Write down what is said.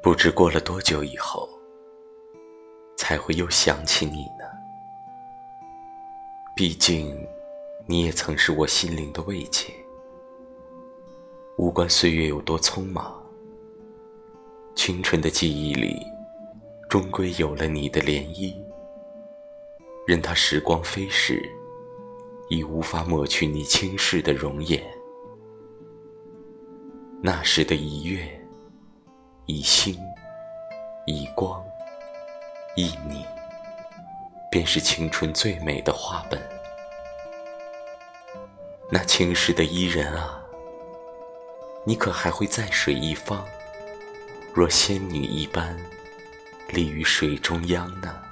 不知过了多久以后，才会又想起你呢？毕竟，你也曾是我心灵的慰藉。无关岁月有多匆忙，青春的记忆里，终归有了你的涟漪。任它时光飞逝，已无法抹去你轻视的容颜。那时的一月。以心，以光，以你，便是青春最美的画本。那青石的伊人啊，你可还会在水一方，若仙女一般，立于水中央呢？